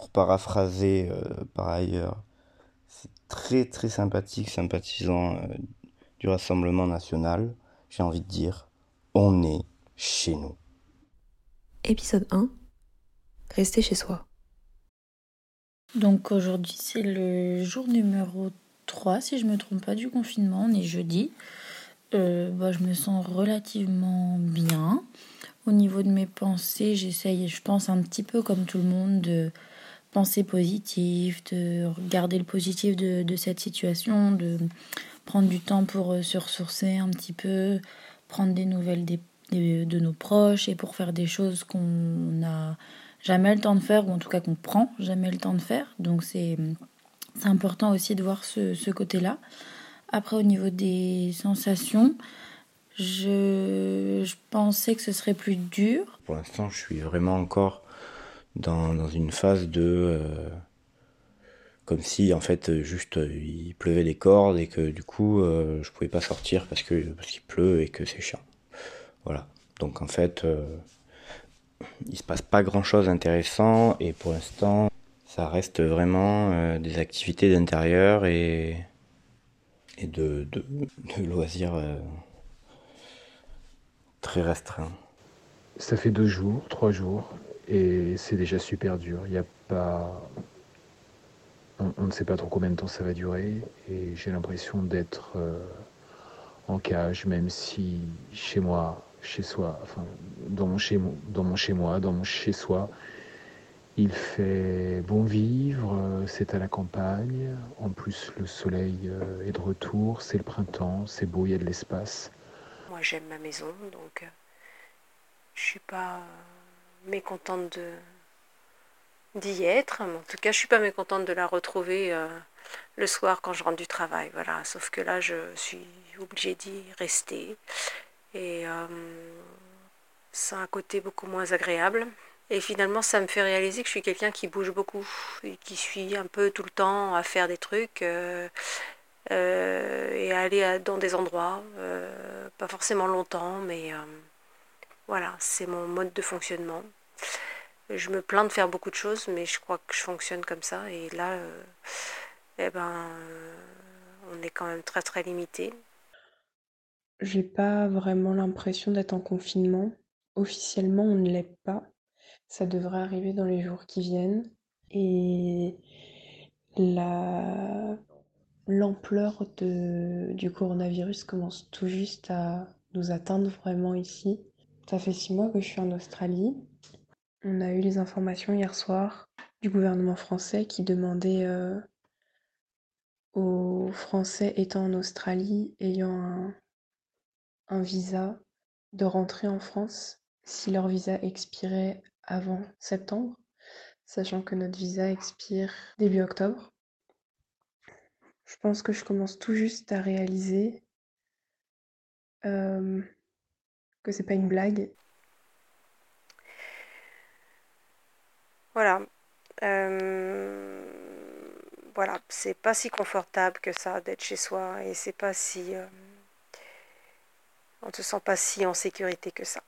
pour paraphraser par ailleurs, c'est très très sympathique, sympathisant du Rassemblement national, j'ai envie de dire, on est chez nous. Épisode 1 Rester chez soi. Donc aujourd'hui c'est le jour numéro 3 si je me trompe pas du confinement, on est jeudi. Euh, bah, je me sens relativement bien. Au niveau de mes pensées, j'essaye, je pense un petit peu comme tout le monde, de penser positif, de regarder le positif de, de cette situation, de prendre du temps pour euh, se ressourcer un petit peu, prendre des nouvelles des, de nos proches et pour faire des choses qu'on n'a jamais le temps de faire, ou en tout cas qu'on prend jamais le temps de faire. Donc c'est important aussi de voir ce, ce côté-là. Après, au niveau des sensations, je, je, pensais que ce serait plus dur. Pour l'instant, je suis vraiment encore dans, dans une phase de... Euh, comme si, en fait, juste, il pleuvait des cordes et que du coup, euh, je pouvais pas sortir parce que parce qu'il pleut et que c'est chiant. Voilà. Donc, en fait, euh, il se passe pas grand-chose d'intéressant et pour l'instant, ça reste vraiment euh, des activités d'intérieur et, et de, de, de loisirs euh, très restreints. Ça fait deux jours, trois jours, et c'est déjà super dur. Il n'y a pas. On, ne sait pas trop combien de temps ça va durer, et j'ai l'impression d'être euh, en cage, même si chez moi, chez soi, enfin, dans mon chez, dans mon chez moi, dans mon chez soi, il fait bon vivre, c'est à la campagne. En plus, le soleil est de retour, c'est le printemps, c'est beau, il y a de l'espace. Moi, j'aime ma maison, donc je suis pas mécontente de d'y être. En tout cas, je suis pas mécontente de la retrouver euh, le soir quand je rentre du travail. Voilà. Sauf que là, je suis obligée d'y rester. Et euh, ça a un côté beaucoup moins agréable. Et finalement, ça me fait réaliser que je suis quelqu'un qui bouge beaucoup et qui suis un peu tout le temps à faire des trucs euh, euh, et à aller dans des endroits, pas forcément longtemps, mais voilà, c'est mon mode de fonctionnement. Je me plains de faire beaucoup de choses, mais je crois que je fonctionne comme ça. Et là, eh ben, on est quand même très très limité. J'ai pas vraiment l'impression d'être en confinement. Officiellement, on ne l'est pas. Ça devrait arriver dans les jours qui viennent. Et la... l'ampleur du coronavirus commence tout juste à nous atteindre vraiment ici. Ça fait six mois que je suis en Australie. On a eu les informations hier soir du gouvernement français qui demandait euh, aux Français étant en Australie, ayant un, visa, de rentrer en France si leur visa expirait avant septembre, sachant que notre visa expire début octobre. Je pense que je commence tout juste à réaliser euh, que c'est pas une blague. Voilà. Euh, voilà, c'est pas si confortable que ça d'être chez soi et c'est pas si. Euh, on ne se sent pas si en sécurité que ça.